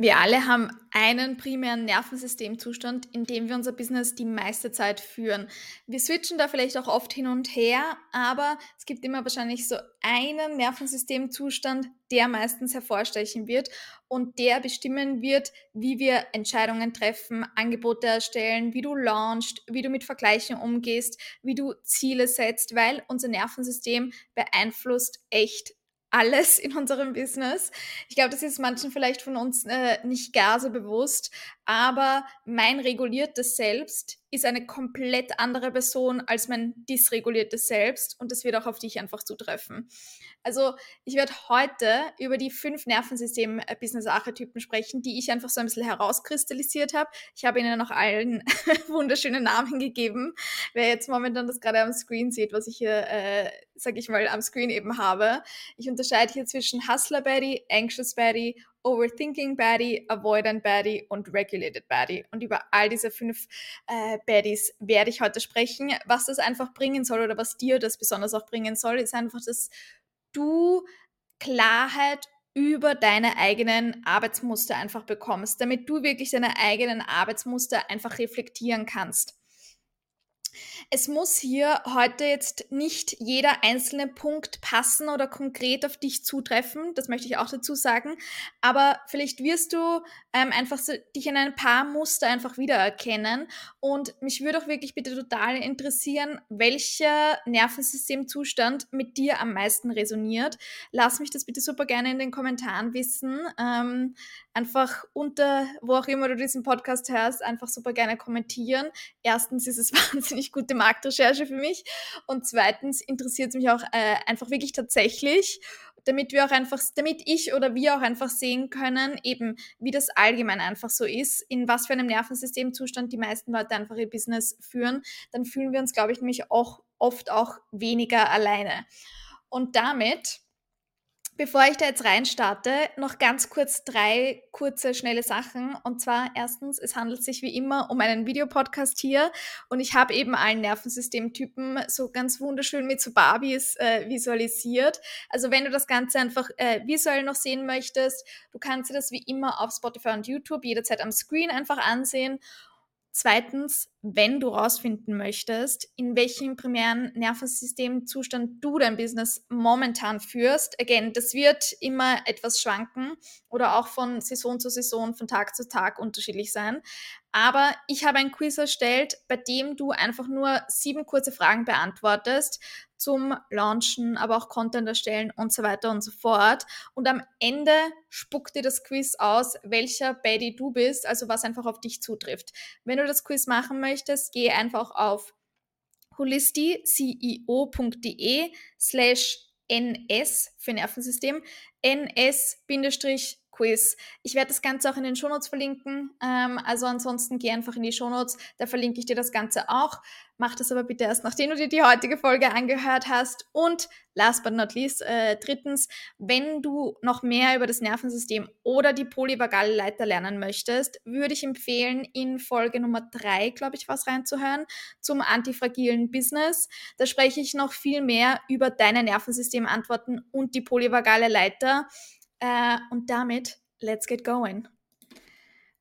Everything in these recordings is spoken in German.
Wir alle haben einen primären Nervensystemzustand, in dem wir unser Business die meiste Zeit führen. Wir switchen da vielleicht auch oft hin und her, aber es gibt immer wahrscheinlich so einen Nervensystemzustand, der meistens hervorstechen wird und der bestimmen wird, wie wir Entscheidungen treffen, Angebote erstellen, wie du launchst, wie du mit Vergleichen umgehst, wie du Ziele setzt, weil unser Nervensystem beeinflusst echt alles in unserem Business. Ich glaube, das ist manchen vielleicht von uns äh, nicht gar so bewusst, aber mein reguliertes Selbst ist eine komplett andere Person als mein dysreguliertes Selbst und das wird auch auf dich einfach zutreffen. Also ich werde heute über die fünf Nervensystem-Business-Archetypen sprechen, die ich einfach so ein bisschen herauskristallisiert habe. Ich habe ihnen noch allen wunderschöne Namen gegeben. Wer jetzt momentan das gerade am Screen sieht, was ich hier, äh, sage ich mal, am Screen eben habe. Ich unterscheide hier zwischen Hustler Betty, Anxious Betty Overthinking Baddie, Avoidant Baddie und Regulated Baddie. Und über all diese fünf äh, Baddies werde ich heute sprechen. Was das einfach bringen soll oder was dir das besonders auch bringen soll, ist einfach, dass du Klarheit über deine eigenen Arbeitsmuster einfach bekommst, damit du wirklich deine eigenen Arbeitsmuster einfach reflektieren kannst. Es muss hier heute jetzt nicht jeder einzelne Punkt passen oder konkret auf dich zutreffen, das möchte ich auch dazu sagen, aber vielleicht wirst du ähm, einfach so, dich in ein paar Muster einfach wiedererkennen und mich würde auch wirklich bitte total interessieren, welcher Nervensystemzustand mit dir am meisten resoniert. Lass mich das bitte super gerne in den Kommentaren wissen. Ähm, einfach unter, wo auch immer du diesen Podcast hörst, einfach super gerne kommentieren. Erstens ist es wahnsinnig gute Marktrecherche für mich und zweitens interessiert es mich auch äh, einfach wirklich tatsächlich, damit wir auch einfach, damit ich oder wir auch einfach sehen können, eben wie das allgemein einfach so ist, in was für einem Nervensystemzustand die meisten Leute einfach ihr Business führen, dann fühlen wir uns, glaube ich, nämlich auch oft auch weniger alleine. Und damit Bevor ich da jetzt reinstarte, noch ganz kurz drei kurze, schnelle Sachen. Und zwar erstens, es handelt sich wie immer um einen Videopodcast hier und ich habe eben allen Nervensystemtypen so ganz wunderschön mit so Barbies äh, visualisiert. Also wenn du das Ganze einfach äh, visuell noch sehen möchtest, du kannst dir das wie immer auf Spotify und YouTube jederzeit am Screen einfach ansehen. Zweitens, wenn du rausfinden möchtest, in welchem primären Nervensystemzustand du dein Business momentan führst, again, das wird immer etwas schwanken oder auch von Saison zu Saison, von Tag zu Tag unterschiedlich sein. Aber ich habe ein Quiz erstellt, bei dem du einfach nur sieben kurze Fragen beantwortest zum Launchen, aber auch Content erstellen und so weiter und so fort. Und am Ende spuckt dir das Quiz aus, welcher Baddie du bist, also was einfach auf dich zutrifft. Wenn du das Quiz machen möchtest, geh einfach auf holisticeo.de slash ns für Nervensystem, ns Quiz. Ich werde das Ganze auch in den Shownotes verlinken. Ähm, also ansonsten geh einfach in die Shownotes, da verlinke ich dir das Ganze auch. Mach das aber bitte erst, nachdem du dir die heutige Folge angehört hast. Und last but not least, äh, drittens, wenn du noch mehr über das Nervensystem oder die polyvagale Leiter lernen möchtest, würde ich empfehlen, in Folge Nummer drei, glaube ich, was reinzuhören, zum antifragilen Business. Da spreche ich noch viel mehr über deine Nervensystemantworten und die polyvagale Leiter. Äh, und damit, let's get going.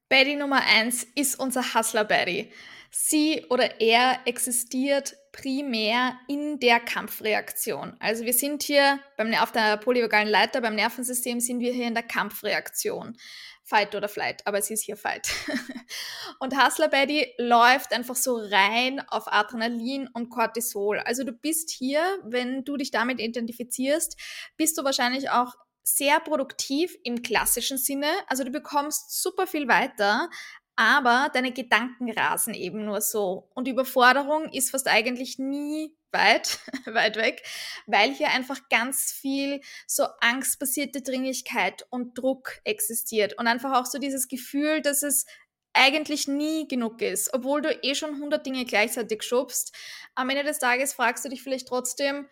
Betty Nummer 1 ist unser Hustler Betty. Sie oder er existiert primär in der Kampfreaktion. Also wir sind hier beim, auf der polyvagalen Leiter, beim Nervensystem sind wir hier in der Kampfreaktion. Fight oder Flight, aber sie ist hier Fight. und Hustler Betty läuft einfach so rein auf Adrenalin und Cortisol. Also du bist hier, wenn du dich damit identifizierst, bist du wahrscheinlich auch sehr produktiv im klassischen Sinne. Also du bekommst super viel weiter, aber deine Gedanken rasen eben nur so. Und Überforderung ist fast eigentlich nie weit, weit weg, weil hier einfach ganz viel so angstbasierte Dringlichkeit und Druck existiert und einfach auch so dieses Gefühl, dass es eigentlich nie genug ist, obwohl du eh schon 100 Dinge gleichzeitig schubst. Am Ende des Tages fragst du dich vielleicht trotzdem,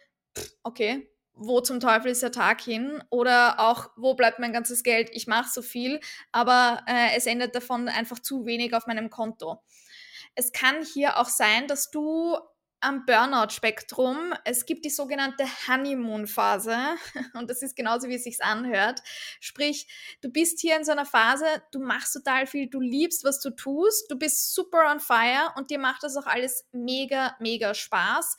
okay, wo zum Teufel ist der Tag hin oder auch, wo bleibt mein ganzes Geld? Ich mache so viel, aber äh, es ändert davon einfach zu wenig auf meinem Konto. Es kann hier auch sein, dass du am Burnout-Spektrum. Es gibt die sogenannte Honeymoon-Phase und das ist genauso, wie es sich anhört. Sprich, du bist hier in so einer Phase, du machst total viel, du liebst, was du tust, du bist super on fire und dir macht das auch alles mega, mega Spaß.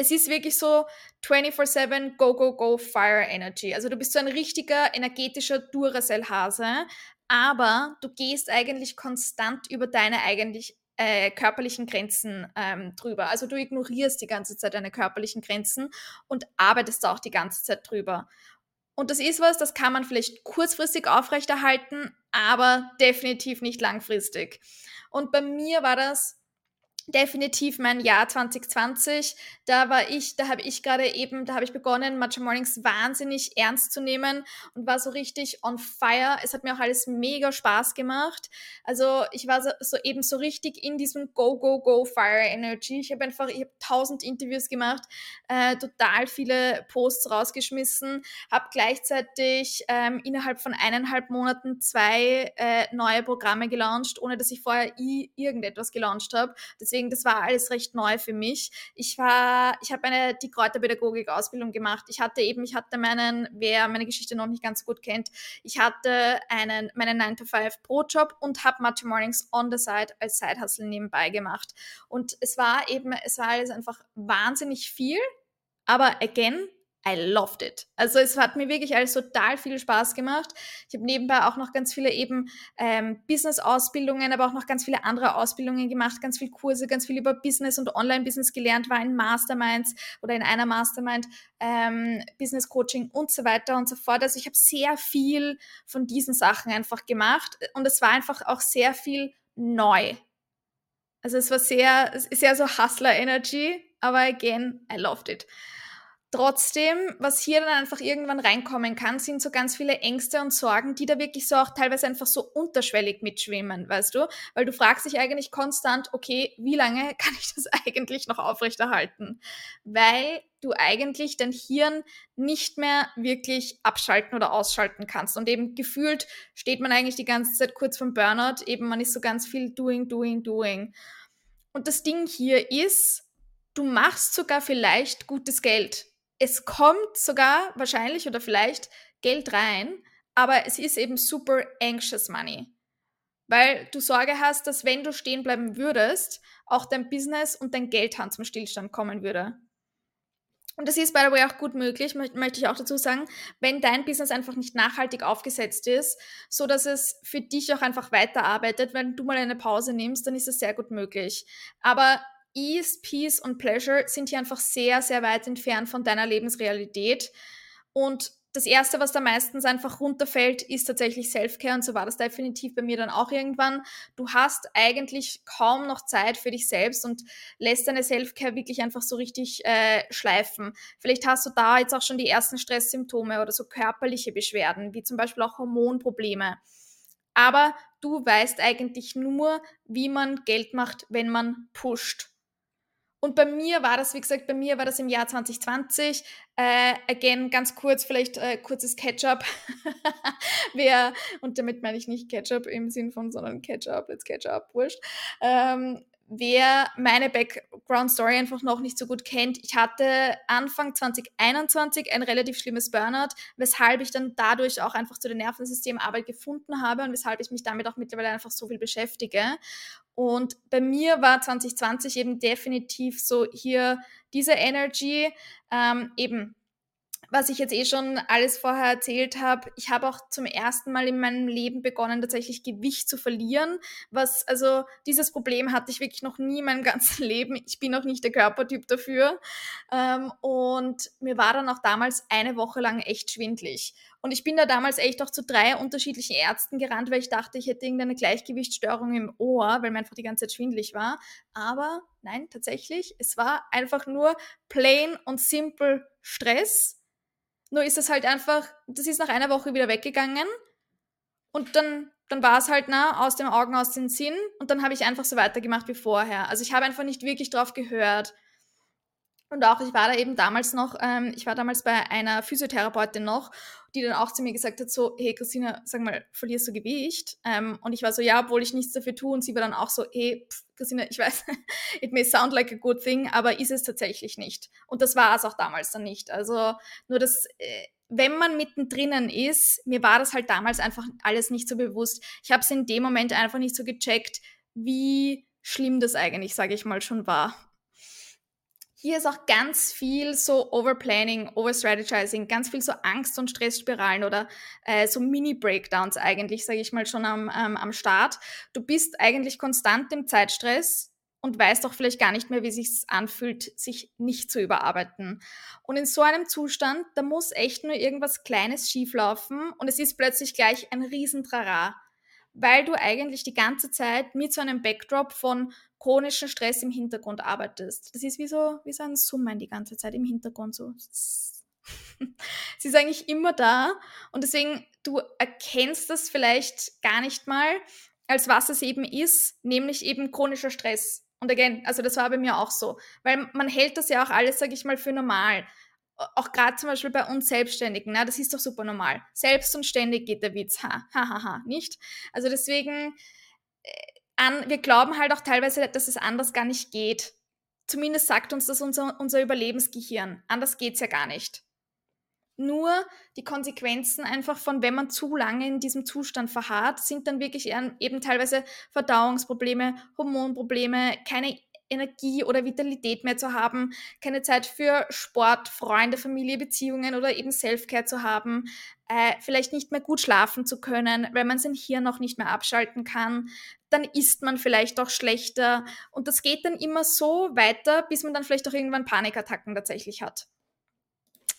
Es ist wirklich so 24-7 Go, Go, Go Fire Energy. Also du bist so ein richtiger energetischer Duracell-Hase, aber du gehst eigentlich konstant über deine eigentlich äh, körperlichen Grenzen ähm, drüber. Also du ignorierst die ganze Zeit deine körperlichen Grenzen und arbeitest auch die ganze Zeit drüber. Und das ist was, das kann man vielleicht kurzfristig aufrechterhalten, aber definitiv nicht langfristig. Und bei mir war das definitiv mein Jahr 2020. Da war ich, da habe ich gerade eben, da habe ich begonnen, Matcha Mornings wahnsinnig ernst zu nehmen und war so richtig on fire. Es hat mir auch alles mega Spaß gemacht. Also ich war so, so eben so richtig in diesem Go, Go, Go Fire Energy. Ich habe einfach, ich habe tausend Interviews gemacht, äh, total viele Posts rausgeschmissen, habe gleichzeitig ähm, innerhalb von eineinhalb Monaten zwei äh, neue Programme gelauncht, ohne dass ich vorher irgendetwas gelauncht habe. Deswegen Deswegen, das war alles recht neu für mich. Ich war, ich habe eine die Kräuterpädagogik-Ausbildung gemacht. Ich hatte eben, ich hatte meinen, wer meine Geschichte noch nicht ganz gut kennt, ich hatte einen meinen 9 to 5 Pro-Job und habe Matcha Mornings on the side als Side-Hustle nebenbei gemacht. Und es war eben, es war alles einfach wahnsinnig viel. Aber again, I loved it. Also es hat mir wirklich alles total viel Spaß gemacht. Ich habe nebenbei auch noch ganz viele eben ähm, Business-Ausbildungen, aber auch noch ganz viele andere Ausbildungen gemacht, ganz viele Kurse, ganz viel über Business und Online-Business gelernt, war in Masterminds oder in einer Mastermind, ähm, Business-Coaching und so weiter und so fort. Also ich habe sehr viel von diesen Sachen einfach gemacht und es war einfach auch sehr viel neu. Also es war sehr, sehr so Hustler-Energy, aber again, I loved it. Trotzdem, was hier dann einfach irgendwann reinkommen kann, sind so ganz viele Ängste und Sorgen, die da wirklich so auch teilweise einfach so unterschwellig mitschwimmen, weißt du? Weil du fragst dich eigentlich konstant, okay, wie lange kann ich das eigentlich noch aufrechterhalten? Weil du eigentlich dein Hirn nicht mehr wirklich abschalten oder ausschalten kannst. Und eben gefühlt steht man eigentlich die ganze Zeit kurz vom Burnout, eben man ist so ganz viel doing, doing, doing. Und das Ding hier ist, du machst sogar vielleicht gutes Geld es kommt sogar wahrscheinlich oder vielleicht Geld rein, aber es ist eben super anxious money. Weil du Sorge hast, dass wenn du stehen bleiben würdest, auch dein Business und dein Geldhand zum Stillstand kommen würde. Und das ist, by the way, auch gut möglich, möchte ich auch dazu sagen, wenn dein Business einfach nicht nachhaltig aufgesetzt ist, so dass es für dich auch einfach weiterarbeitet. Wenn du mal eine Pause nimmst, dann ist es sehr gut möglich. Aber Ease, Peace und Pleasure sind hier einfach sehr, sehr weit entfernt von deiner Lebensrealität. Und das Erste, was da meistens einfach runterfällt, ist tatsächlich Selfcare. Und so war das definitiv bei mir dann auch irgendwann. Du hast eigentlich kaum noch Zeit für dich selbst und lässt deine Selfcare wirklich einfach so richtig äh, schleifen. Vielleicht hast du da jetzt auch schon die ersten Stresssymptome oder so körperliche Beschwerden, wie zum Beispiel auch Hormonprobleme. Aber du weißt eigentlich nur, wie man Geld macht, wenn man pusht. Und bei mir war das, wie gesagt, bei mir war das im Jahr 2020. Äh, again, ganz kurz, vielleicht äh, kurzes Ketchup. Wer, und damit meine ich nicht Ketchup im Sinn von, sondern Ketchup, let's Ketchup, wurscht. Ähm, wer meine Background Story einfach noch nicht so gut kennt, ich hatte Anfang 2021 ein relativ schlimmes Burnout, weshalb ich dann dadurch auch einfach zu der Nervensystemarbeit gefunden habe und weshalb ich mich damit auch mittlerweile einfach so viel beschäftige. Und bei mir war 2020 eben definitiv so hier diese Energy, ähm, eben was ich jetzt eh schon alles vorher erzählt habe, ich habe auch zum ersten Mal in meinem Leben begonnen, tatsächlich Gewicht zu verlieren. Was, also dieses Problem hatte ich wirklich noch nie in meinem ganzen Leben. Ich bin auch nicht der Körpertyp dafür. Ähm, und mir war dann auch damals eine Woche lang echt schwindlig. Und ich bin da damals echt auch zu drei unterschiedlichen Ärzten gerannt, weil ich dachte, ich hätte irgendeine Gleichgewichtsstörung im Ohr, weil mir einfach die ganze Zeit schwindlig war. Aber nein, tatsächlich, es war einfach nur plain und simple Stress nur ist es halt einfach, das ist nach einer Woche wieder weggegangen und dann, dann war es halt na, aus den Augen, aus den Sinn und dann habe ich einfach so weitergemacht wie vorher. Also ich habe einfach nicht wirklich drauf gehört. Und auch, ich war da eben damals noch, ähm, ich war damals bei einer Physiotherapeutin noch, die dann auch zu mir gesagt hat, so, hey Christina, sag mal, verlierst du Gewicht? Ähm, und ich war so, ja, obwohl ich nichts dafür tue. Und sie war dann auch so, hey, pff, Christina, ich weiß, it may sound like a good thing, aber ist es tatsächlich nicht. Und das war es auch damals dann nicht. Also nur das, äh, wenn man mittendrin ist, mir war das halt damals einfach alles nicht so bewusst. Ich habe es in dem Moment einfach nicht so gecheckt, wie schlimm das eigentlich, sage ich mal, schon war. Hier ist auch ganz viel so Overplanning, Overstrategizing, ganz viel so Angst- und Stressspiralen oder äh, so Mini-Breakdowns eigentlich, sage ich mal, schon am, ähm, am Start. Du bist eigentlich konstant im Zeitstress und weißt auch vielleicht gar nicht mehr, wie sich anfühlt, sich nicht zu überarbeiten. Und in so einem Zustand, da muss echt nur irgendwas Kleines schieflaufen und es ist plötzlich gleich ein Riesentrara, weil du eigentlich die ganze Zeit mit so einem Backdrop von chronischen Stress im Hintergrund arbeitest. Das ist wie so, wie so ein Summen die ganze Zeit im Hintergrund so. Sie ist eigentlich immer da und deswegen, du erkennst das vielleicht gar nicht mal, als was es eben ist, nämlich eben chronischer Stress. Und again, also das war bei mir auch so, weil man hält das ja auch alles, sage ich mal, für normal. Auch gerade zum Beispiel bei uns Selbstständigen, na, das ist doch super normal. Selbst und ständig geht der Witz, ha, ha, ha, ha, nicht? Also deswegen, äh, an, wir glauben halt auch teilweise, dass es anders gar nicht geht. Zumindest sagt uns das unser, unser Überlebensgehirn. Anders geht es ja gar nicht. Nur die Konsequenzen einfach von, wenn man zu lange in diesem Zustand verharrt, sind dann wirklich eben teilweise Verdauungsprobleme, Hormonprobleme, keine Energie oder Vitalität mehr zu haben, keine Zeit für Sport, Freunde, Familie, Beziehungen oder eben Selfcare zu haben, äh, vielleicht nicht mehr gut schlafen zu können, weil man sein Hirn noch nicht mehr abschalten kann, dann isst man vielleicht auch schlechter und das geht dann immer so weiter, bis man dann vielleicht auch irgendwann Panikattacken tatsächlich hat.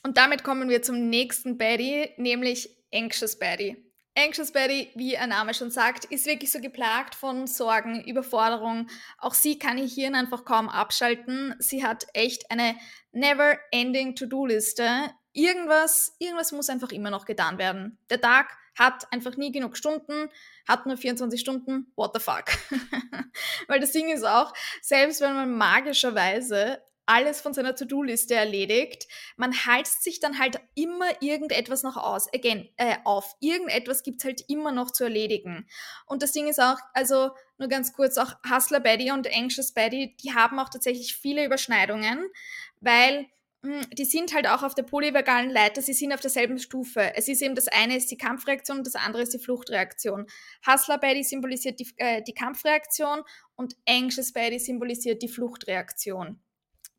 Und damit kommen wir zum nächsten Baddie, nämlich Anxious Baddie. Anxious Betty, wie ihr Name schon sagt, ist wirklich so geplagt von Sorgen, Überforderung. Auch sie kann ihr Hirn einfach kaum abschalten. Sie hat echt eine never-ending To-Do-Liste. Irgendwas, irgendwas muss einfach immer noch getan werden. Der Tag hat einfach nie genug Stunden, hat nur 24 Stunden, what the fuck. Weil das Ding ist auch, selbst wenn man magischerweise alles von seiner To-Do-Liste erledigt. Man halst sich dann halt immer irgendetwas noch aus, again, äh, auf. Irgendetwas gibt es halt immer noch zu erledigen. Und das Ding ist auch, also nur ganz kurz, auch Hustler Betty und Anxious Betty, die haben auch tatsächlich viele Überschneidungen, weil hm, die sind halt auch auf der polyvagalen Leiter, sie sind auf derselben Stufe. Es ist eben das eine ist die Kampfreaktion und das andere ist die Fluchtreaktion. Hustler Betty symbolisiert die, äh, die Kampfreaktion und Anxious Betty symbolisiert die Fluchtreaktion.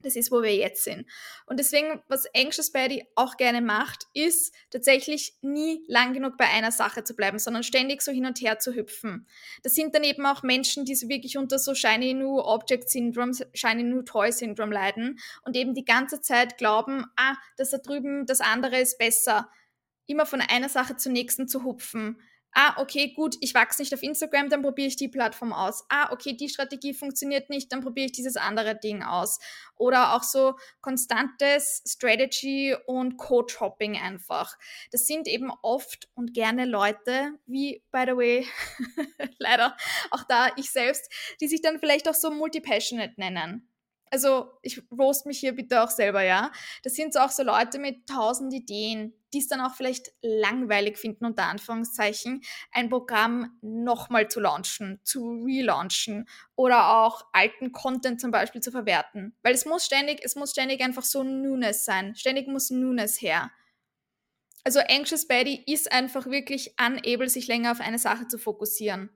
Das ist, wo wir jetzt sind. Und deswegen, was Anxious Betty auch gerne macht, ist tatsächlich nie lang genug bei einer Sache zu bleiben, sondern ständig so hin und her zu hüpfen. Das sind dann eben auch Menschen, die so wirklich unter so Shiny New Object Syndrome, Shiny New Toy Syndrome leiden und eben die ganze Zeit glauben, ah, das da drüben, das andere ist besser. Immer von einer Sache zur nächsten zu hupfen Ah, okay, gut, ich wachse nicht auf Instagram, dann probiere ich die Plattform aus. Ah, okay, die Strategie funktioniert nicht, dann probiere ich dieses andere Ding aus. Oder auch so konstantes Strategy und Code-Hopping einfach. Das sind eben oft und gerne Leute, wie, by the way, leider auch da ich selbst, die sich dann vielleicht auch so multi-passionate nennen also ich roast mich hier bitte auch selber, ja. Das sind so auch so Leute mit tausend Ideen, die es dann auch vielleicht langweilig finden, unter Anführungszeichen, ein Programm nochmal zu launchen, zu relaunchen oder auch alten Content zum Beispiel zu verwerten. Weil es muss ständig, es muss ständig einfach so Newness sein. Ständig muss Newness her. Also Anxious Betty ist einfach wirklich unable, sich länger auf eine Sache zu fokussieren.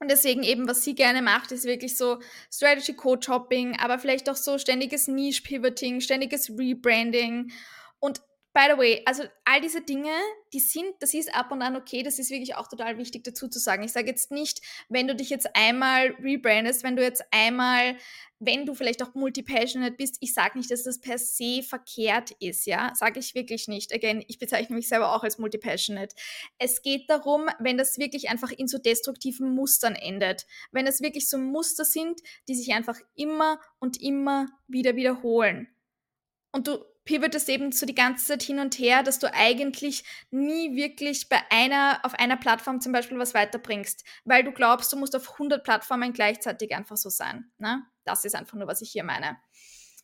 Und deswegen eben, was sie gerne macht, ist wirklich so Strategy Code Shopping, aber vielleicht auch so ständiges Niche Pivoting, ständiges Rebranding. Und by the way, also all diese Dinge, die sind, das ist ab und an okay, das ist wirklich auch total wichtig dazu zu sagen. Ich sage jetzt nicht, wenn du dich jetzt einmal rebrandest, wenn du jetzt einmal wenn du vielleicht auch multi-passionate bist, ich sage nicht, dass das per se verkehrt ist, ja, sage ich wirklich nicht. Again, ich bezeichne mich selber auch als multi-passionate. Es geht darum, wenn das wirklich einfach in so destruktiven Mustern endet, wenn es wirklich so Muster sind, die sich einfach immer und immer wieder wiederholen. Und du pivotest eben so die ganze Zeit hin und her, dass du eigentlich nie wirklich bei einer, auf einer Plattform zum Beispiel was weiterbringst, weil du glaubst, du musst auf 100 Plattformen gleichzeitig einfach so sein. Ne? Das ist einfach nur, was ich hier meine.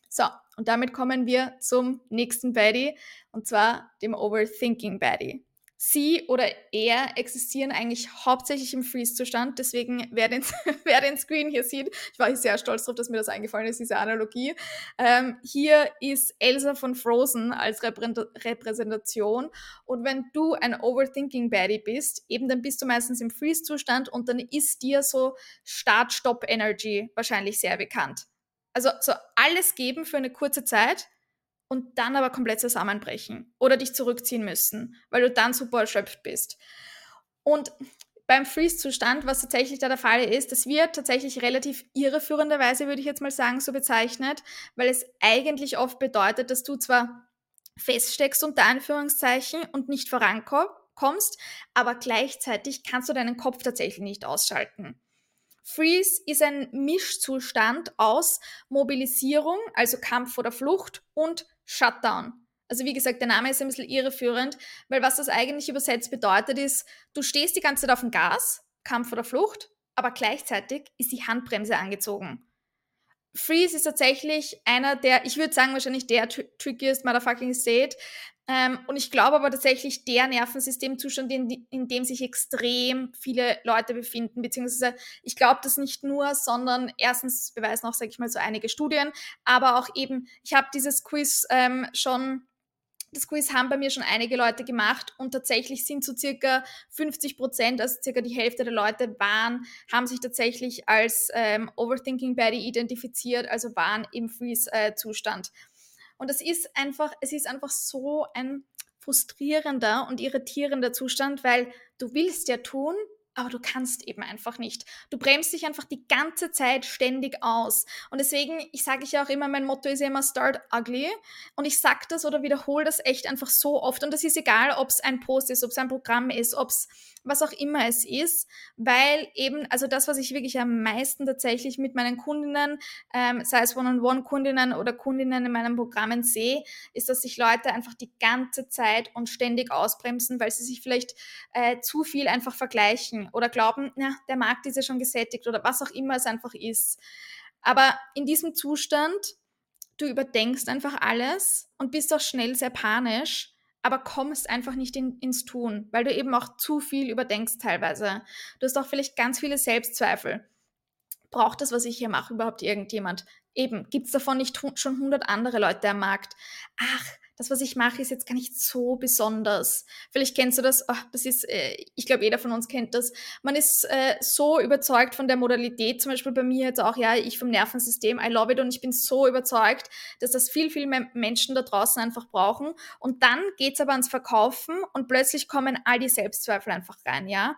So, und damit kommen wir zum nächsten Baddie, und zwar dem Overthinking Baddie. Sie oder er existieren eigentlich hauptsächlich im Freeze-Zustand. Deswegen, wer den, wer den Screen hier sieht, ich war sehr stolz darauf, dass mir das eingefallen ist, diese Analogie. Ähm, hier ist Elsa von Frozen als Repräsentation. Und wenn du ein Overthinking-Baddie bist, eben dann bist du meistens im Freeze-Zustand und dann ist dir so Start-Stop-Energy wahrscheinlich sehr bekannt. Also so alles geben für eine kurze Zeit und dann aber komplett zusammenbrechen oder dich zurückziehen müssen, weil du dann super erschöpft bist. Und beim Freeze-Zustand, was tatsächlich da der Fall ist, das wird tatsächlich relativ irreführenderweise, würde ich jetzt mal sagen, so bezeichnet, weil es eigentlich oft bedeutet, dass du zwar feststeckst unter Anführungszeichen und nicht vorankommst, aber gleichzeitig kannst du deinen Kopf tatsächlich nicht ausschalten. Freeze ist ein Mischzustand aus Mobilisierung, also Kampf oder Flucht, und Shutdown. Also wie gesagt, der Name ist ein bisschen irreführend, weil was das eigentlich übersetzt bedeutet ist, du stehst die ganze Zeit auf dem Gas, Kampf oder Flucht, aber gleichzeitig ist die Handbremse angezogen. Freeze ist tatsächlich einer der, ich würde sagen, wahrscheinlich der trickiest motherfucking state, ähm, und ich glaube aber tatsächlich der Nervensystemzustand, in, in, dem sich extrem viele Leute befinden, beziehungsweise ich glaube das nicht nur, sondern erstens beweisen auch, sage ich mal, so einige Studien, aber auch eben, ich habe dieses Quiz ähm, schon das Quiz haben bei mir schon einige Leute gemacht und tatsächlich sind so circa 50 Prozent, also circa die Hälfte der Leute waren, haben sich tatsächlich als ähm, Overthinking Body identifiziert, also waren im Freeze-Zustand. Äh, und es ist einfach, es ist einfach so ein frustrierender und irritierender Zustand, weil du willst ja tun, aber du kannst eben einfach nicht. Du bremst dich einfach die ganze Zeit ständig aus. Und deswegen, ich sage ja auch immer, mein Motto ist ja immer Start Ugly. Und ich sage das oder wiederhole das echt einfach so oft. Und das ist egal, ob es ein Post ist, ob es ein Programm ist, ob es was auch immer es ist, weil eben, also das, was ich wirklich am meisten tatsächlich mit meinen Kundinnen, ähm, sei es One-on-One-Kundinnen oder Kundinnen in meinen Programmen sehe, ist, dass sich Leute einfach die ganze Zeit und ständig ausbremsen, weil sie sich vielleicht äh, zu viel einfach vergleichen oder glauben, na, der Markt ist ja schon gesättigt oder was auch immer es einfach ist. Aber in diesem Zustand, du überdenkst einfach alles und bist auch schnell sehr panisch aber kommst einfach nicht in, ins Tun, weil du eben auch zu viel überdenkst teilweise. Du hast auch vielleicht ganz viele Selbstzweifel. Braucht das, was ich hier mache, überhaupt irgendjemand? Eben, gibt es davon nicht schon 100 andere Leute am Markt? Ach, das, was ich mache, ist jetzt gar nicht so besonders. Vielleicht kennst du das, oh, das ist, äh, ich glaube, jeder von uns kennt das. Man ist äh, so überzeugt von der Modalität, zum Beispiel bei mir jetzt auch, ja, ich vom Nervensystem, I love it und ich bin so überzeugt, dass das viel, viel mehr Menschen da draußen einfach brauchen. Und dann geht's aber ans Verkaufen und plötzlich kommen all die Selbstzweifel einfach rein, ja.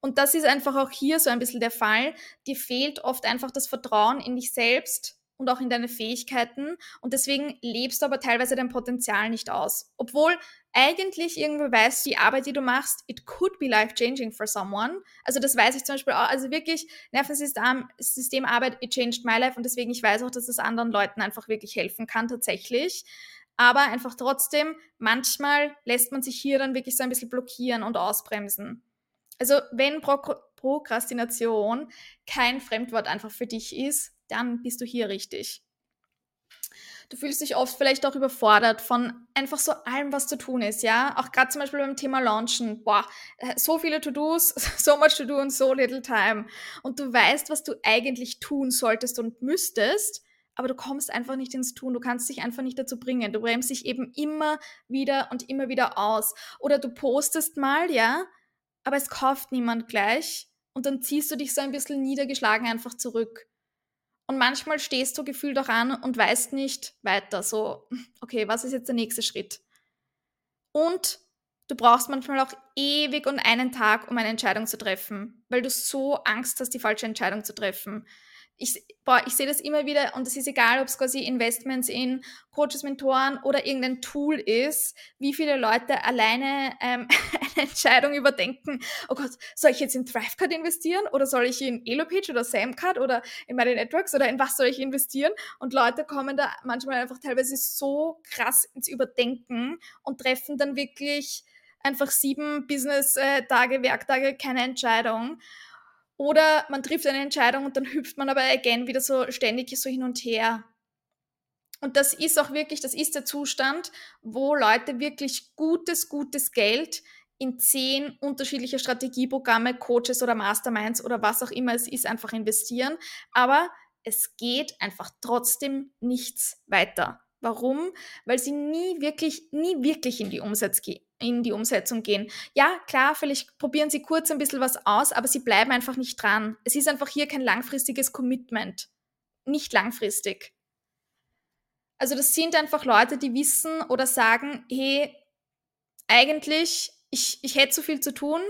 Und das ist einfach auch hier so ein bisschen der Fall. Dir fehlt oft einfach das Vertrauen in dich selbst und auch in deine Fähigkeiten und deswegen lebst du aber teilweise dein Potenzial nicht aus. Obwohl eigentlich irgendwo weißt, die Arbeit, die du machst, it could be life-changing for someone. Also das weiß ich zum Beispiel auch, also wirklich Nervensystemarbeit, it changed my life und deswegen ich weiß auch, dass es anderen Leuten einfach wirklich helfen kann tatsächlich. Aber einfach trotzdem, manchmal lässt man sich hier dann wirklich so ein bisschen blockieren und ausbremsen. Also wenn Pro Prokrastination kein Fremdwort einfach für dich ist, dann bist du hier richtig. Du fühlst dich oft vielleicht auch überfordert von einfach so allem, was zu tun ist, ja. Auch gerade zum Beispiel beim Thema Launchen. Boah, äh, so viele To-Dos, so much to do und so little time. Und du weißt, was du eigentlich tun solltest und müsstest, aber du kommst einfach nicht ins Tun. Du kannst dich einfach nicht dazu bringen. Du bremst dich eben immer wieder und immer wieder aus. Oder du postest mal, ja, aber es kauft niemand gleich. Und dann ziehst du dich so ein bisschen niedergeschlagen einfach zurück. Und manchmal stehst du gefühlt auch an und weißt nicht weiter. So, okay, was ist jetzt der nächste Schritt? Und du brauchst manchmal auch ewig und einen Tag, um eine Entscheidung zu treffen, weil du so Angst hast, die falsche Entscheidung zu treffen ich, ich sehe das immer wieder und es ist egal, ob es quasi Investments in Coaches, Mentoren oder irgendein Tool ist, wie viele Leute alleine ähm, eine Entscheidung überdenken, oh Gott, soll ich jetzt in Thrivecard investieren oder soll ich in Elopage oder Samcard oder in meine Networks oder in was soll ich investieren? Und Leute kommen da manchmal einfach teilweise so krass ins Überdenken und treffen dann wirklich einfach sieben Business-Tage, Werktage keine Entscheidung. Oder man trifft eine Entscheidung und dann hüpft man aber again wieder so ständig so hin und her. Und das ist auch wirklich, das ist der Zustand, wo Leute wirklich gutes, gutes Geld in zehn unterschiedliche Strategieprogramme, Coaches oder Masterminds oder was auch immer es ist, einfach investieren. Aber es geht einfach trotzdem nichts weiter. Warum? Weil sie nie wirklich, nie wirklich in die, Umsatz in die Umsetzung gehen. Ja, klar, vielleicht probieren sie kurz ein bisschen was aus, aber sie bleiben einfach nicht dran. Es ist einfach hier kein langfristiges Commitment. Nicht langfristig. Also das sind einfach Leute, die wissen oder sagen, hey, eigentlich, ich, ich hätte so viel zu tun,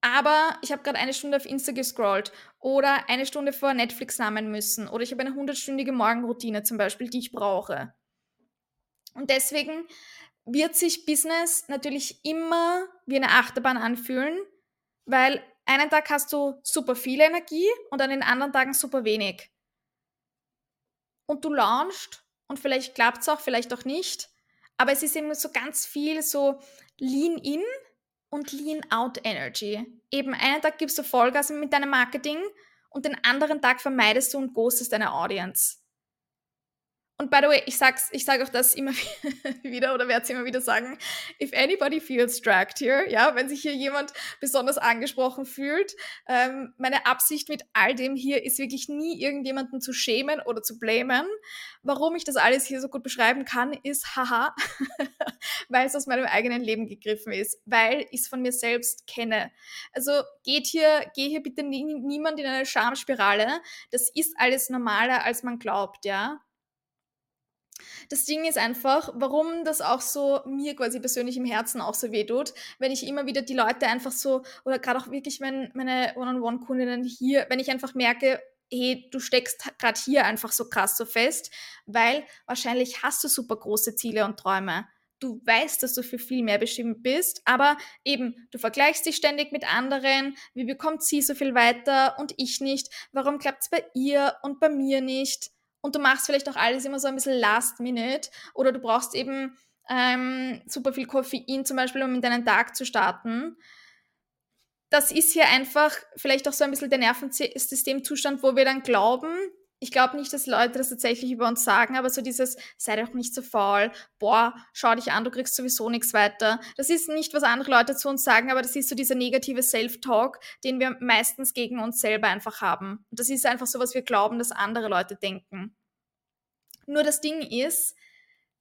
aber ich habe gerade eine Stunde auf Insta gescrollt oder eine Stunde vor Netflix nahmen müssen oder ich habe eine hundertstündige Morgenroutine zum Beispiel, die ich brauche. Und deswegen wird sich Business natürlich immer wie eine Achterbahn anfühlen, weil einen Tag hast du super viel Energie und an den anderen Tagen super wenig. Und du launchst und vielleicht klappt es auch, vielleicht auch nicht, aber es ist eben so ganz viel so Lean in und Lean out Energy. Eben einen Tag gibst du Vollgas mit deinem Marketing und den anderen Tag vermeidest du und ghostest deine Audience. Und by the way, ich sag's, ich sage auch das immer wieder oder werde es immer wieder sagen. If anybody feels dragged here, ja, wenn sich hier jemand besonders angesprochen fühlt, ähm, meine Absicht mit all dem hier ist wirklich nie irgendjemanden zu schämen oder zu blamen. Warum ich das alles hier so gut beschreiben kann, ist haha, weil es aus meinem eigenen Leben gegriffen ist, weil ich es von mir selbst kenne. Also geht hier, geh hier bitte nie, niemand in eine Schamspirale. Das ist alles normaler, als man glaubt, ja. Das Ding ist einfach, warum das auch so mir quasi persönlich im Herzen auch so weh tut, wenn ich immer wieder die Leute einfach so, oder gerade auch wirklich wenn meine One-on-One-Kundinnen hier, wenn ich einfach merke, hey, du steckst gerade hier einfach so krass so fest, weil wahrscheinlich hast du super große Ziele und Träume. Du weißt, dass du für viel mehr bestimmt bist, aber eben, du vergleichst dich ständig mit anderen. Wie bekommt sie so viel weiter und ich nicht? Warum klappt es bei ihr und bei mir nicht? Und du machst vielleicht auch alles immer so ein bisschen last minute oder du brauchst eben ähm, super viel Koffein zum Beispiel, um in deinen Tag zu starten. Das ist hier einfach vielleicht auch so ein bisschen der Nervensystemzustand, wo wir dann glauben, ich glaube nicht, dass Leute das tatsächlich über uns sagen, aber so dieses, sei doch nicht so faul, boah, schau dich an, du kriegst sowieso nichts weiter. Das ist nicht, was andere Leute zu uns sagen, aber das ist so dieser negative Self-Talk, den wir meistens gegen uns selber einfach haben. Und das ist einfach so, was wir glauben, dass andere Leute denken. Nur das Ding ist,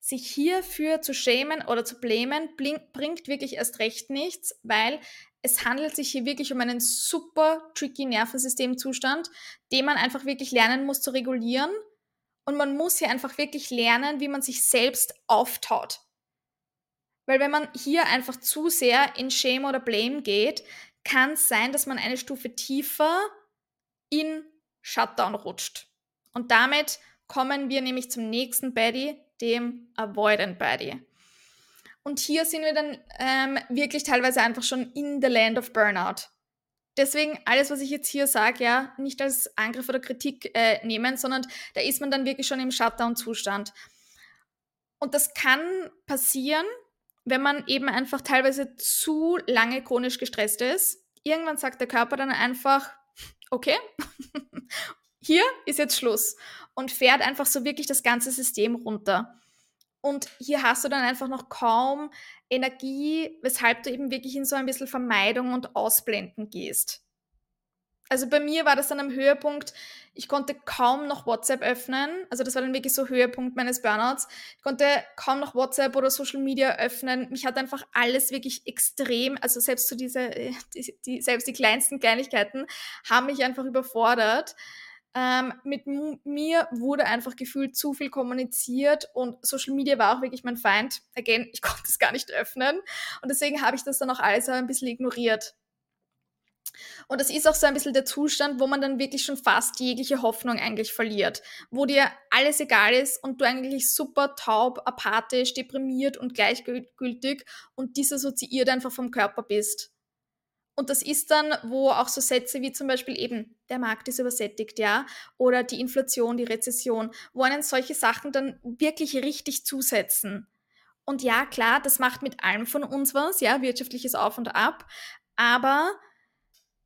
sich hierfür zu schämen oder zu blamen, bringt wirklich erst recht nichts, weil es handelt sich hier wirklich um einen super tricky Nervensystemzustand, den man einfach wirklich lernen muss zu regulieren. Und man muss hier einfach wirklich lernen, wie man sich selbst auftaut. Weil wenn man hier einfach zu sehr in Shame oder Blame geht, kann es sein, dass man eine Stufe tiefer in Shutdown rutscht. Und damit kommen wir nämlich zum nächsten Baddy, dem Avoidant Baddy. Und hier sind wir dann ähm, wirklich teilweise einfach schon in the land of Burnout. Deswegen alles, was ich jetzt hier sage, ja, nicht als Angriff oder Kritik äh, nehmen, sondern da ist man dann wirklich schon im Shutdown-Zustand. Und das kann passieren, wenn man eben einfach teilweise zu lange chronisch gestresst ist. Irgendwann sagt der Körper dann einfach, okay, hier ist jetzt Schluss und fährt einfach so wirklich das ganze System runter. Und hier hast du dann einfach noch kaum Energie, weshalb du eben wirklich in so ein bisschen Vermeidung und Ausblenden gehst. Also bei mir war das dann am Höhepunkt, ich konnte kaum noch WhatsApp öffnen. Also das war dann wirklich so Höhepunkt meines Burnouts. Ich konnte kaum noch WhatsApp oder Social Media öffnen. Mich hat einfach alles wirklich extrem, also selbst so diese, die, die, selbst die kleinsten Kleinigkeiten haben mich einfach überfordert. Ähm, mit mir wurde einfach gefühlt zu viel kommuniziert und Social Media war auch wirklich mein Feind. Again, ich konnte es gar nicht öffnen und deswegen habe ich das dann auch alles ein bisschen ignoriert. Und das ist auch so ein bisschen der Zustand, wo man dann wirklich schon fast jegliche Hoffnung eigentlich verliert, wo dir alles egal ist und du eigentlich super taub, apathisch, deprimiert und gleichgültig und disassoziiert einfach vom Körper bist. Und das ist dann, wo auch so Sätze wie zum Beispiel eben, der Markt ist übersättigt, ja, oder die Inflation, die Rezession, wo einen solche Sachen dann wirklich richtig zusetzen. Und ja, klar, das macht mit allem von uns was, ja, wirtschaftliches Auf und Ab, aber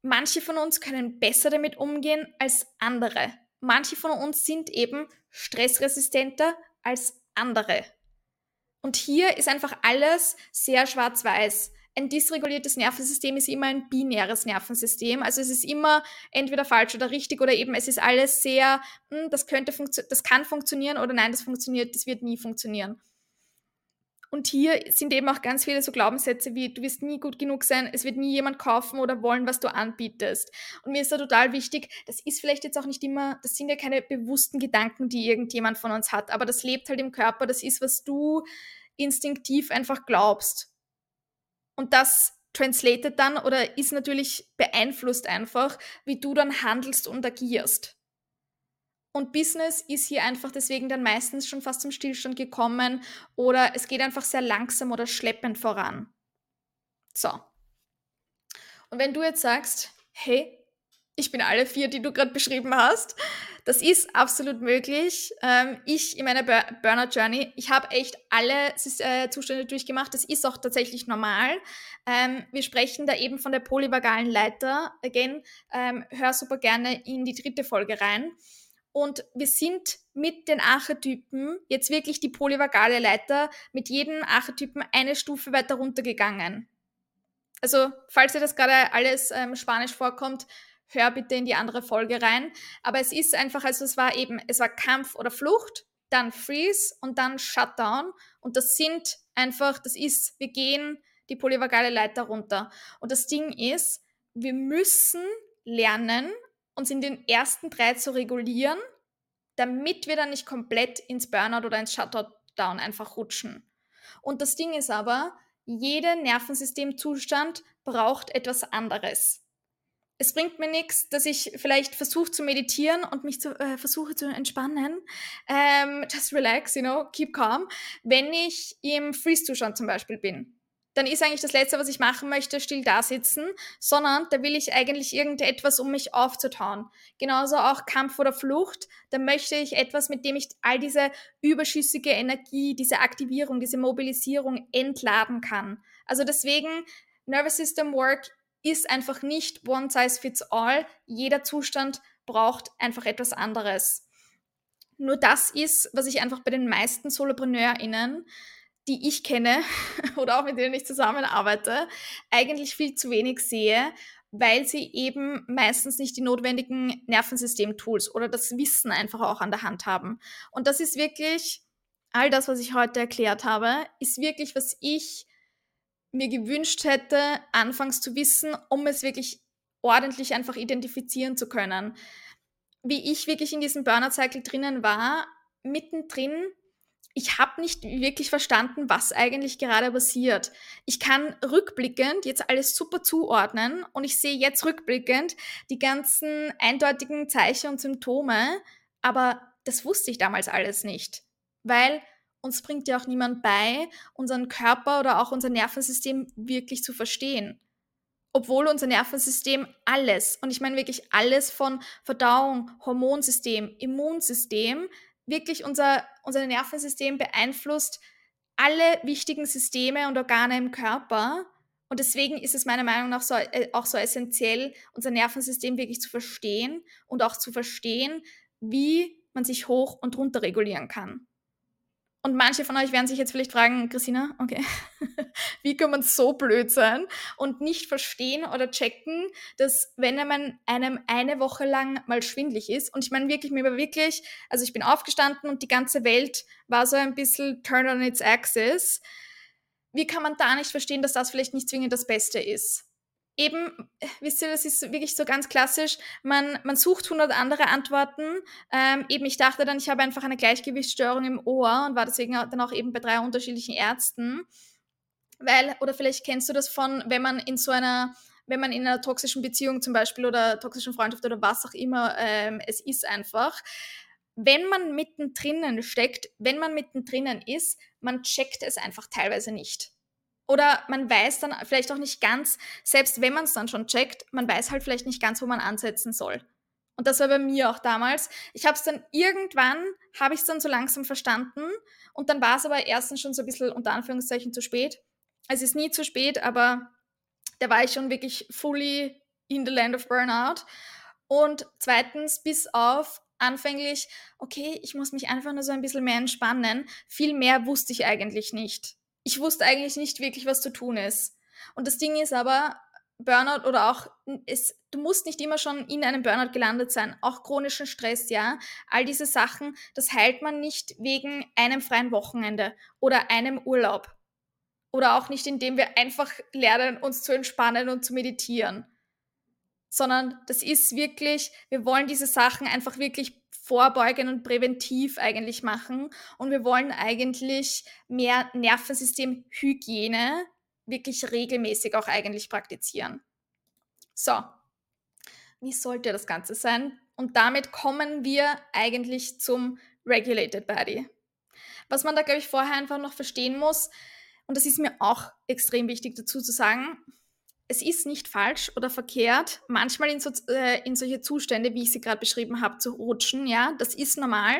manche von uns können besser damit umgehen als andere. Manche von uns sind eben stressresistenter als andere. Und hier ist einfach alles sehr schwarz-weiß. Ein dysreguliertes Nervensystem ist immer ein binäres Nervensystem. Also es ist immer entweder falsch oder richtig oder eben es ist alles sehr, hm, das könnte das kann funktionieren oder nein, das funktioniert, das wird nie funktionieren. Und hier sind eben auch ganz viele so Glaubenssätze wie, du wirst nie gut genug sein, es wird nie jemand kaufen oder wollen, was du anbietest. Und mir ist da total wichtig, das ist vielleicht jetzt auch nicht immer, das sind ja keine bewussten Gedanken, die irgendjemand von uns hat, aber das lebt halt im Körper, das ist, was du instinktiv einfach glaubst. Und das translated dann oder ist natürlich beeinflusst einfach, wie du dann handelst und agierst. Und Business ist hier einfach deswegen dann meistens schon fast zum Stillstand gekommen oder es geht einfach sehr langsam oder schleppend voran. So. Und wenn du jetzt sagst, hey, ich bin alle vier, die du gerade beschrieben hast. Das ist absolut möglich. Ähm, ich in meiner Burnout Journey, ich habe echt alle äh, Zustände durchgemacht. Das ist auch tatsächlich normal. Ähm, wir sprechen da eben von der polyvagalen Leiter. Again, ähm, hör super gerne in die dritte Folge rein. Und wir sind mit den Archetypen jetzt wirklich die polyvagale Leiter mit jedem Archetypen eine Stufe weiter runtergegangen. Also, falls dir das gerade alles ähm, Spanisch vorkommt, hör bitte in die andere Folge rein. Aber es ist einfach, also es war eben, es war Kampf oder Flucht, dann Freeze und dann Shutdown. Und das sind einfach, das ist, wir gehen die polyvagale Leiter runter. Und das Ding ist, wir müssen lernen, uns in den ersten drei zu regulieren, damit wir dann nicht komplett ins Burnout oder ins Shutdown einfach rutschen. Und das Ding ist aber, jeder Nervensystemzustand braucht etwas anderes. Es bringt mir nichts, dass ich vielleicht versuche zu meditieren und mich zu, äh, versuche zu entspannen. Ähm, just relax, you know, keep calm. Wenn ich im Freeze-Zustand zum Beispiel bin dann ist eigentlich das Letzte, was ich machen möchte, still da sitzen, sondern da will ich eigentlich irgendetwas, um mich aufzutauen. Genauso auch Kampf oder Flucht, da möchte ich etwas, mit dem ich all diese überschüssige Energie, diese Aktivierung, diese Mobilisierung entladen kann. Also deswegen, Nervous System Work ist einfach nicht one size fits all. Jeder Zustand braucht einfach etwas anderes. Nur das ist, was ich einfach bei den meisten SolopreneurInnen die ich kenne oder auch mit denen ich zusammenarbeite, eigentlich viel zu wenig sehe, weil sie eben meistens nicht die notwendigen Nervensystem-Tools oder das Wissen einfach auch an der Hand haben. Und das ist wirklich, all das, was ich heute erklärt habe, ist wirklich, was ich mir gewünscht hätte, anfangs zu wissen, um es wirklich ordentlich einfach identifizieren zu können. Wie ich wirklich in diesem Burnout-Cycle drinnen war, mittendrin ich habe nicht wirklich verstanden, was eigentlich gerade passiert. Ich kann rückblickend jetzt alles super zuordnen und ich sehe jetzt rückblickend die ganzen eindeutigen Zeichen und Symptome, aber das wusste ich damals alles nicht, weil uns bringt ja auch niemand bei, unseren Körper oder auch unser Nervensystem wirklich zu verstehen. Obwohl unser Nervensystem alles, und ich meine wirklich alles von Verdauung, Hormonsystem, Immunsystem, wirklich unser, unser Nervensystem beeinflusst alle wichtigen Systeme und Organe im Körper. Und deswegen ist es meiner Meinung nach so, äh, auch so essentiell, unser Nervensystem wirklich zu verstehen und auch zu verstehen, wie man sich hoch und runter regulieren kann. Und manche von euch werden sich jetzt vielleicht fragen, Christina, okay, wie kann man so blöd sein und nicht verstehen oder checken, dass wenn man einem eine Woche lang mal schwindlig ist, und ich meine wirklich, mir war wirklich, also ich bin aufgestanden und die ganze Welt war so ein bisschen turn on its axis, wie kann man da nicht verstehen, dass das vielleicht nicht zwingend das Beste ist? Eben, wisst ihr, das ist wirklich so ganz klassisch, man, man sucht 100 andere Antworten. Ähm, eben, ich dachte dann, ich habe einfach eine Gleichgewichtsstörung im Ohr und war deswegen dann auch eben bei drei unterschiedlichen Ärzten. Weil, oder vielleicht kennst du das von, wenn man in so einer, wenn man in einer toxischen Beziehung zum Beispiel oder toxischen Freundschaft oder was auch immer ähm, es ist einfach, wenn man mittendrin steckt, wenn man mittendrin ist, man checkt es einfach teilweise nicht. Oder man weiß dann vielleicht auch nicht ganz, selbst wenn man es dann schon checkt, man weiß halt vielleicht nicht ganz, wo man ansetzen soll. Und das war bei mir auch damals. Ich habe es dann irgendwann, habe ich es dann so langsam verstanden und dann war es aber erstens schon so ein bisschen unter Anführungszeichen zu spät. Es ist nie zu spät, aber da war ich schon wirklich fully in the land of Burnout. Und zweitens, bis auf anfänglich, okay, ich muss mich einfach nur so ein bisschen mehr entspannen. Viel mehr wusste ich eigentlich nicht. Ich wusste eigentlich nicht wirklich, was zu tun ist. Und das Ding ist aber, Burnout oder auch, es, du musst nicht immer schon in einem Burnout gelandet sein. Auch chronischen Stress, ja. All diese Sachen, das heilt man nicht wegen einem freien Wochenende oder einem Urlaub. Oder auch nicht, indem wir einfach lernen, uns zu entspannen und zu meditieren. Sondern das ist wirklich, wir wollen diese Sachen einfach wirklich vorbeugen und präventiv eigentlich machen. Und wir wollen eigentlich mehr Nervensystemhygiene wirklich regelmäßig auch eigentlich praktizieren. So, wie sollte das Ganze sein? Und damit kommen wir eigentlich zum Regulated Body. Was man da, glaube ich, vorher einfach noch verstehen muss, und das ist mir auch extrem wichtig dazu zu sagen, es ist nicht falsch oder verkehrt, manchmal in, so, äh, in solche Zustände, wie ich sie gerade beschrieben habe, zu rutschen. Ja, das ist normal.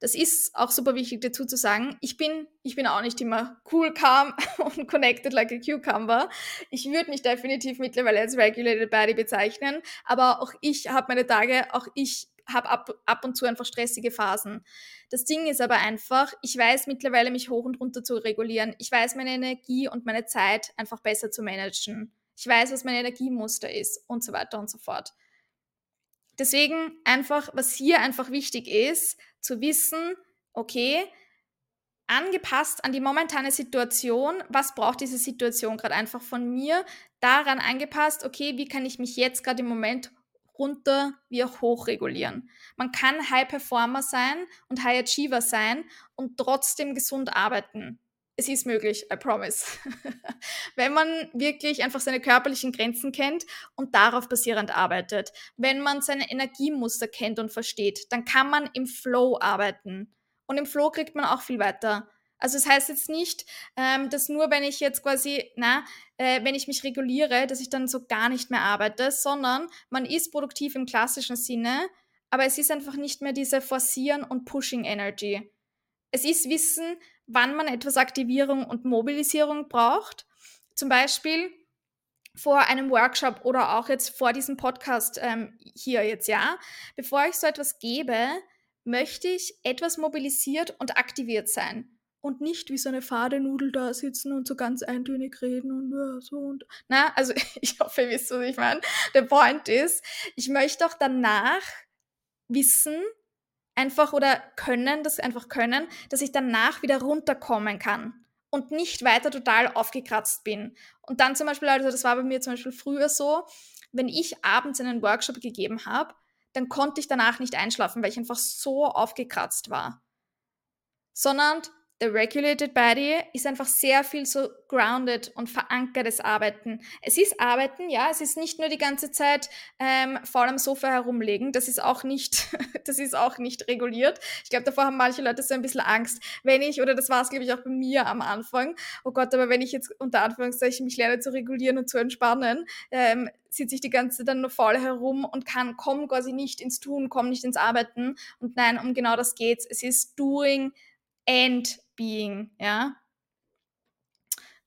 Das ist auch super wichtig dazu zu sagen. Ich bin, ich bin auch nicht immer cool, calm und connected like a cucumber. Ich würde mich definitiv mittlerweile als regulated body bezeichnen, aber auch ich habe meine Tage, auch ich habe ab, ab und zu einfach stressige Phasen. Das Ding ist aber einfach, ich weiß mittlerweile, mich hoch und runter zu regulieren. Ich weiß meine Energie und meine Zeit einfach besser zu managen. Ich weiß, was mein Energiemuster ist und so weiter und so fort. Deswegen einfach, was hier einfach wichtig ist, zu wissen, okay, angepasst an die momentane Situation, was braucht diese Situation gerade einfach von mir, daran angepasst, okay, wie kann ich mich jetzt gerade im Moment runter wie auch hoch regulieren. Man kann High Performer sein und High Achiever sein und trotzdem gesund arbeiten es ist möglich, I promise. wenn man wirklich einfach seine körperlichen Grenzen kennt und darauf basierend arbeitet, wenn man seine Energiemuster kennt und versteht, dann kann man im Flow arbeiten. Und im Flow kriegt man auch viel weiter. Also es das heißt jetzt nicht, ähm, dass nur wenn ich jetzt quasi, na, äh, wenn ich mich reguliere, dass ich dann so gar nicht mehr arbeite, sondern man ist produktiv im klassischen Sinne, aber es ist einfach nicht mehr diese Forcieren und Pushing Energy. Es ist Wissen, wann man etwas Aktivierung und Mobilisierung braucht. Zum Beispiel vor einem Workshop oder auch jetzt vor diesem Podcast ähm, hier jetzt, ja. Bevor ich so etwas gebe, möchte ich etwas mobilisiert und aktiviert sein. Und nicht wie so eine fade Nudel da sitzen und so ganz eintönig reden und ja, so und. Na, also ich hoffe, ihr wisst, was ich meine. Der Point ist, ich möchte auch danach wissen, einfach oder können, das einfach können, dass ich danach wieder runterkommen kann und nicht weiter total aufgekratzt bin. Und dann zum Beispiel, also das war bei mir zum Beispiel früher so, wenn ich abends einen Workshop gegeben habe, dann konnte ich danach nicht einschlafen, weil ich einfach so aufgekratzt war. Sondern der Regulated Body ist einfach sehr viel so grounded und verankertes Arbeiten. Es ist Arbeiten, ja, es ist nicht nur die ganze Zeit ähm, faul am Sofa herumlegen, das ist auch nicht, das ist auch nicht reguliert. Ich glaube, davor haben manche Leute so ein bisschen Angst, wenn ich, oder das war es, glaube ich, auch bei mir am Anfang, oh Gott, aber wenn ich jetzt unter Anführungszeichen mich lerne zu regulieren und zu entspannen, ähm, sitze ich die ganze Zeit dann nur faul herum und kann, komme quasi nicht ins Tun, komme nicht ins Arbeiten. Und nein, um genau das geht's. Es ist doing and Being, ja.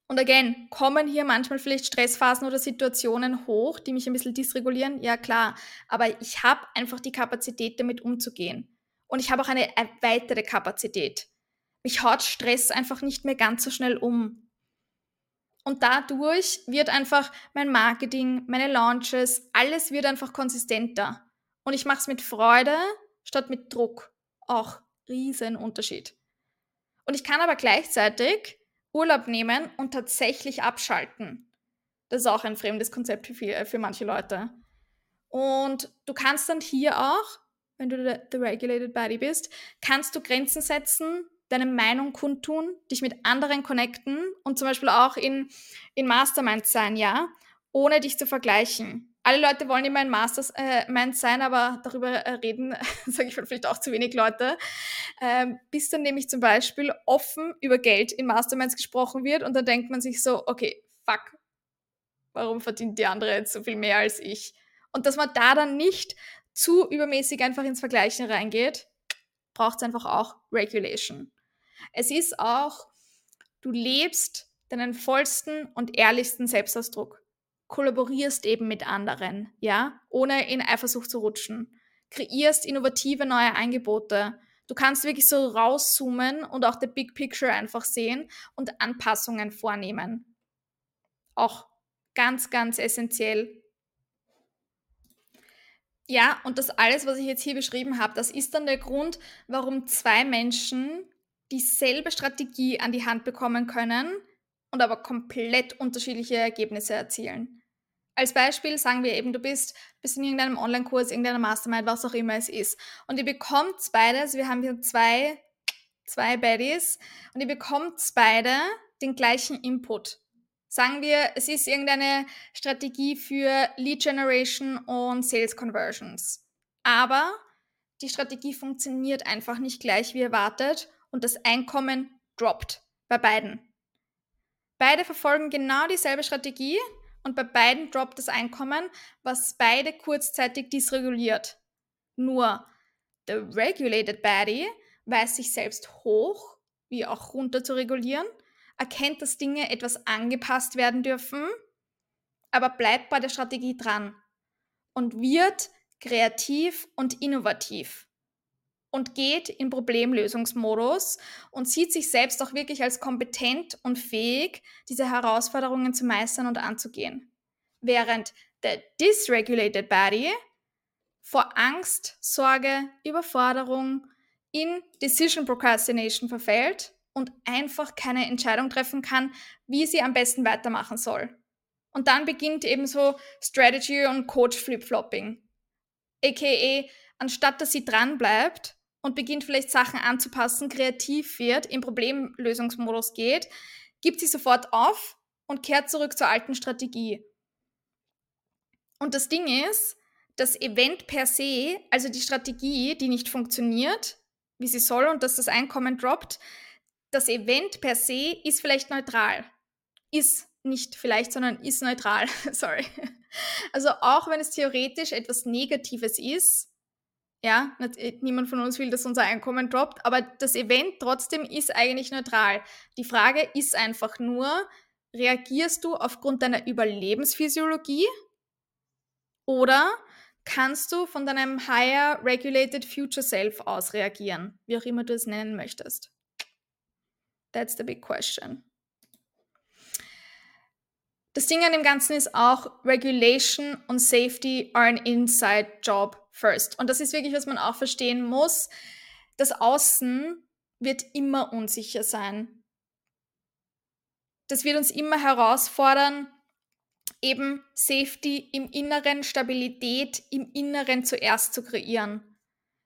Und again, kommen hier manchmal vielleicht Stressphasen oder Situationen hoch, die mich ein bisschen dysregulieren? Ja, klar. Aber ich habe einfach die Kapazität, damit umzugehen. Und ich habe auch eine erweiterte Kapazität. Mich haut Stress einfach nicht mehr ganz so schnell um. Und dadurch wird einfach mein Marketing, meine Launches, alles wird einfach konsistenter. Und ich mache es mit Freude statt mit Druck. Auch riesen Unterschied. Und ich kann aber gleichzeitig Urlaub nehmen und tatsächlich abschalten. Das ist auch ein fremdes Konzept für, viele, für manche Leute. Und du kannst dann hier auch, wenn du the regulated body bist, kannst du Grenzen setzen, deine Meinung kundtun, dich mit anderen connecten und zum Beispiel auch in, in Masterminds sein, ja, ohne dich zu vergleichen alle Leute wollen immer ein Mastermind sein, aber darüber äh, reden, sage ich vielleicht auch zu wenig Leute. Ähm, bis dann nämlich zum Beispiel offen über Geld in Masterminds gesprochen wird und dann denkt man sich so, okay, fuck, warum verdient die andere jetzt so viel mehr als ich? Und dass man da dann nicht zu übermäßig einfach ins Vergleichen reingeht, braucht es einfach auch Regulation. Es ist auch, du lebst deinen vollsten und ehrlichsten Selbstausdruck kollaborierst eben mit anderen, ja, ohne in Eifersucht zu rutschen. kreierst innovative neue Angebote. Du kannst wirklich so rauszoomen und auch the big picture einfach sehen und Anpassungen vornehmen. Auch ganz, ganz essentiell. Ja, und das alles, was ich jetzt hier beschrieben habe, das ist dann der Grund, warum zwei Menschen dieselbe Strategie an die Hand bekommen können und aber komplett unterschiedliche Ergebnisse erzielen. Als Beispiel sagen wir eben, du bist, bist in irgendeinem Online-Kurs, irgendeiner Mastermind, was auch immer es ist. Und ihr bekommt beides, wir haben hier zwei, zwei Baddies, und ihr bekommt beide den gleichen Input. Sagen wir, es ist irgendeine Strategie für Lead Generation und Sales Conversions. Aber die Strategie funktioniert einfach nicht gleich wie erwartet und das Einkommen droppt bei beiden. Beide verfolgen genau dieselbe Strategie, und bei beiden droppt das Einkommen, was beide kurzzeitig dysreguliert. Nur der Regulated Body weiß sich selbst hoch, wie auch runter zu regulieren, erkennt, dass Dinge etwas angepasst werden dürfen, aber bleibt bei der Strategie dran und wird kreativ und innovativ und geht in Problemlösungsmodus und sieht sich selbst auch wirklich als kompetent und fähig, diese Herausforderungen zu meistern und anzugehen. Während der dysregulated body vor Angst, Sorge, Überforderung in Decision Procrastination verfällt und einfach keine Entscheidung treffen kann, wie sie am besten weitermachen soll. Und dann beginnt eben so Strategy und Coach Flip-Flopping. AKA, anstatt dass sie dran bleibt und beginnt vielleicht Sachen anzupassen, kreativ wird, im Problemlösungsmodus geht, gibt sie sofort auf und kehrt zurück zur alten Strategie. Und das Ding ist, das Event per se, also die Strategie, die nicht funktioniert, wie sie soll und dass das Einkommen droppt, das Event per se ist vielleicht neutral. Ist nicht vielleicht, sondern ist neutral. Sorry. Also auch wenn es theoretisch etwas Negatives ist, ja, äh, niemand von uns will, dass unser Einkommen droppt, aber das Event trotzdem ist eigentlich neutral. Die Frage ist einfach nur, reagierst du aufgrund deiner Überlebensphysiologie oder kannst du von deinem Higher Regulated Future Self aus reagieren, wie auch immer du es nennen möchtest? That's the big question. Das Ding an dem Ganzen ist auch, Regulation und Safety are an inside job first. Und das ist wirklich, was man auch verstehen muss. Das Außen wird immer unsicher sein. Das wird uns immer herausfordern, eben Safety im Inneren, Stabilität im Inneren zuerst zu kreieren.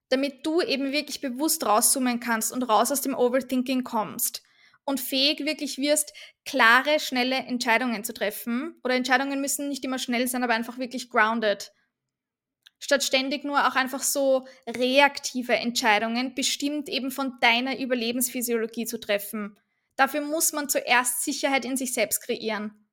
Damit du eben wirklich bewusst rauszoomen kannst und raus aus dem Overthinking kommst und fähig wirklich wirst, klare, schnelle Entscheidungen zu treffen. Oder Entscheidungen müssen nicht immer schnell sein, aber einfach wirklich grounded statt ständig nur auch einfach so reaktive Entscheidungen, bestimmt eben von deiner Überlebensphysiologie zu treffen. Dafür muss man zuerst Sicherheit in sich selbst kreieren.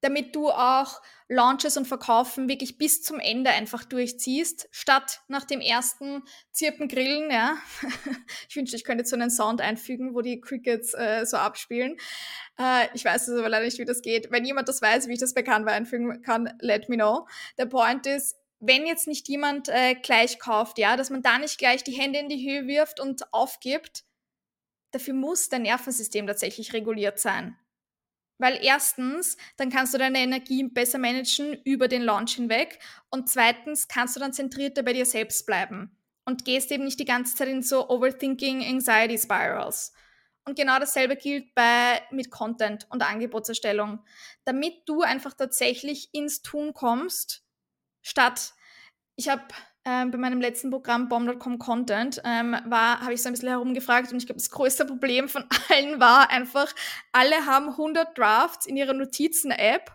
Damit du auch Launches und Verkaufen wirklich bis zum Ende einfach durchziehst, statt nach dem ersten Zirpen grillen, ja. ich wünschte, ich könnte so einen Sound einfügen, wo die Crickets äh, so abspielen. Äh, ich weiß es aber leider nicht, wie das geht. Wenn jemand das weiß, wie ich das bei Canva einfügen kann, let me know. Der Point ist, wenn jetzt nicht jemand äh, gleich kauft, ja, dass man da nicht gleich die Hände in die Höhe wirft und aufgibt, dafür muss dein Nervensystem tatsächlich reguliert sein. Weil erstens, dann kannst du deine Energie besser managen über den Launch hinweg und zweitens kannst du dann zentrierter bei dir selbst bleiben und gehst eben nicht die ganze Zeit in so Overthinking, Anxiety Spirals. Und genau dasselbe gilt bei mit Content und Angebotserstellung. Damit du einfach tatsächlich ins Tun kommst, statt, ich habe ähm, bei meinem letzten Programm Bomb.com Content ähm, war, habe ich so ein bisschen herumgefragt und ich glaube, das größte Problem von allen war einfach, alle haben 100 Drafts in ihrer Notizen-App,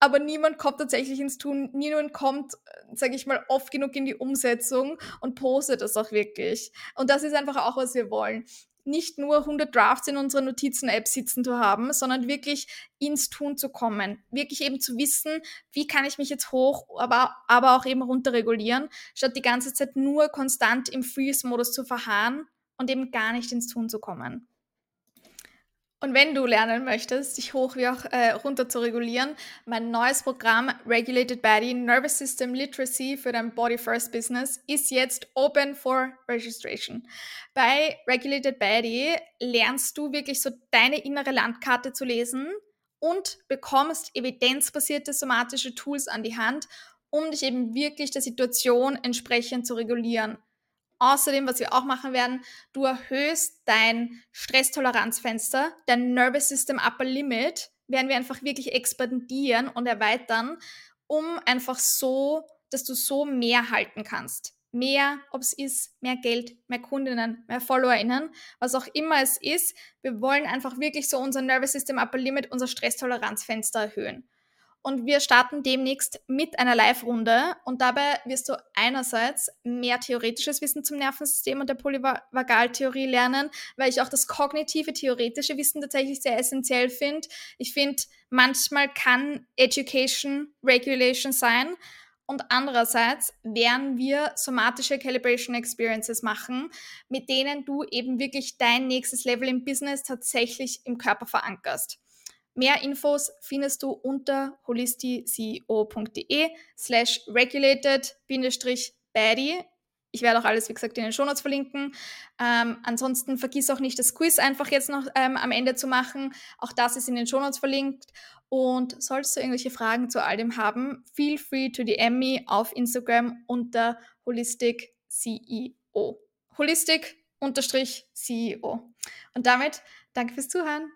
aber niemand kommt tatsächlich ins Tun, niemand kommt, sage ich mal, oft genug in die Umsetzung und postet das auch wirklich. Und das ist einfach auch, was wir wollen nicht nur 100 Drafts in unserer Notizen-App sitzen zu haben, sondern wirklich ins Tun zu kommen. Wirklich eben zu wissen, wie kann ich mich jetzt hoch, aber, aber auch eben runterregulieren, statt die ganze Zeit nur konstant im Freeze-Modus zu verharren und eben gar nicht ins Tun zu kommen. Und wenn du lernen möchtest, dich hoch wie auch äh, runter zu regulieren, mein neues Programm Regulated Body Nervous System Literacy für dein Body First Business ist jetzt open for registration. Bei Regulated Body lernst du wirklich so deine innere Landkarte zu lesen und bekommst evidenzbasierte somatische Tools an die Hand, um dich eben wirklich der Situation entsprechend zu regulieren. Außerdem, was wir auch machen werden, du erhöhst dein Stresstoleranzfenster, dein Nervous System Upper Limit, werden wir einfach wirklich expandieren und erweitern, um einfach so, dass du so mehr halten kannst. Mehr, ob es ist, mehr Geld, mehr Kundinnen, mehr FollowerInnen, was auch immer es ist. Wir wollen einfach wirklich so unser Nervous System Upper Limit, unser Stresstoleranzfenster erhöhen und wir starten demnächst mit einer Live-Runde und dabei wirst du einerseits mehr theoretisches Wissen zum Nervensystem und der Polyvagaltheorie lernen, weil ich auch das kognitive, theoretische Wissen tatsächlich sehr essentiell finde. Ich finde, manchmal kann Education Regulation sein und andererseits werden wir somatische Calibration Experiences machen, mit denen du eben wirklich dein nächstes Level im Business tatsächlich im Körper verankerst. Mehr Infos findest du unter holisticeo.de slash regulated-baddie. Ich werde auch alles, wie gesagt, in den Shownotes verlinken. Ähm, ansonsten vergiss auch nicht, das Quiz einfach jetzt noch ähm, am Ende zu machen. Auch das ist in den Shownotes verlinkt. Und solltest du irgendwelche Fragen zu all dem haben, feel free to DM me auf Instagram unter holistic-CEO. Holistic-CEO. Und damit danke fürs Zuhören.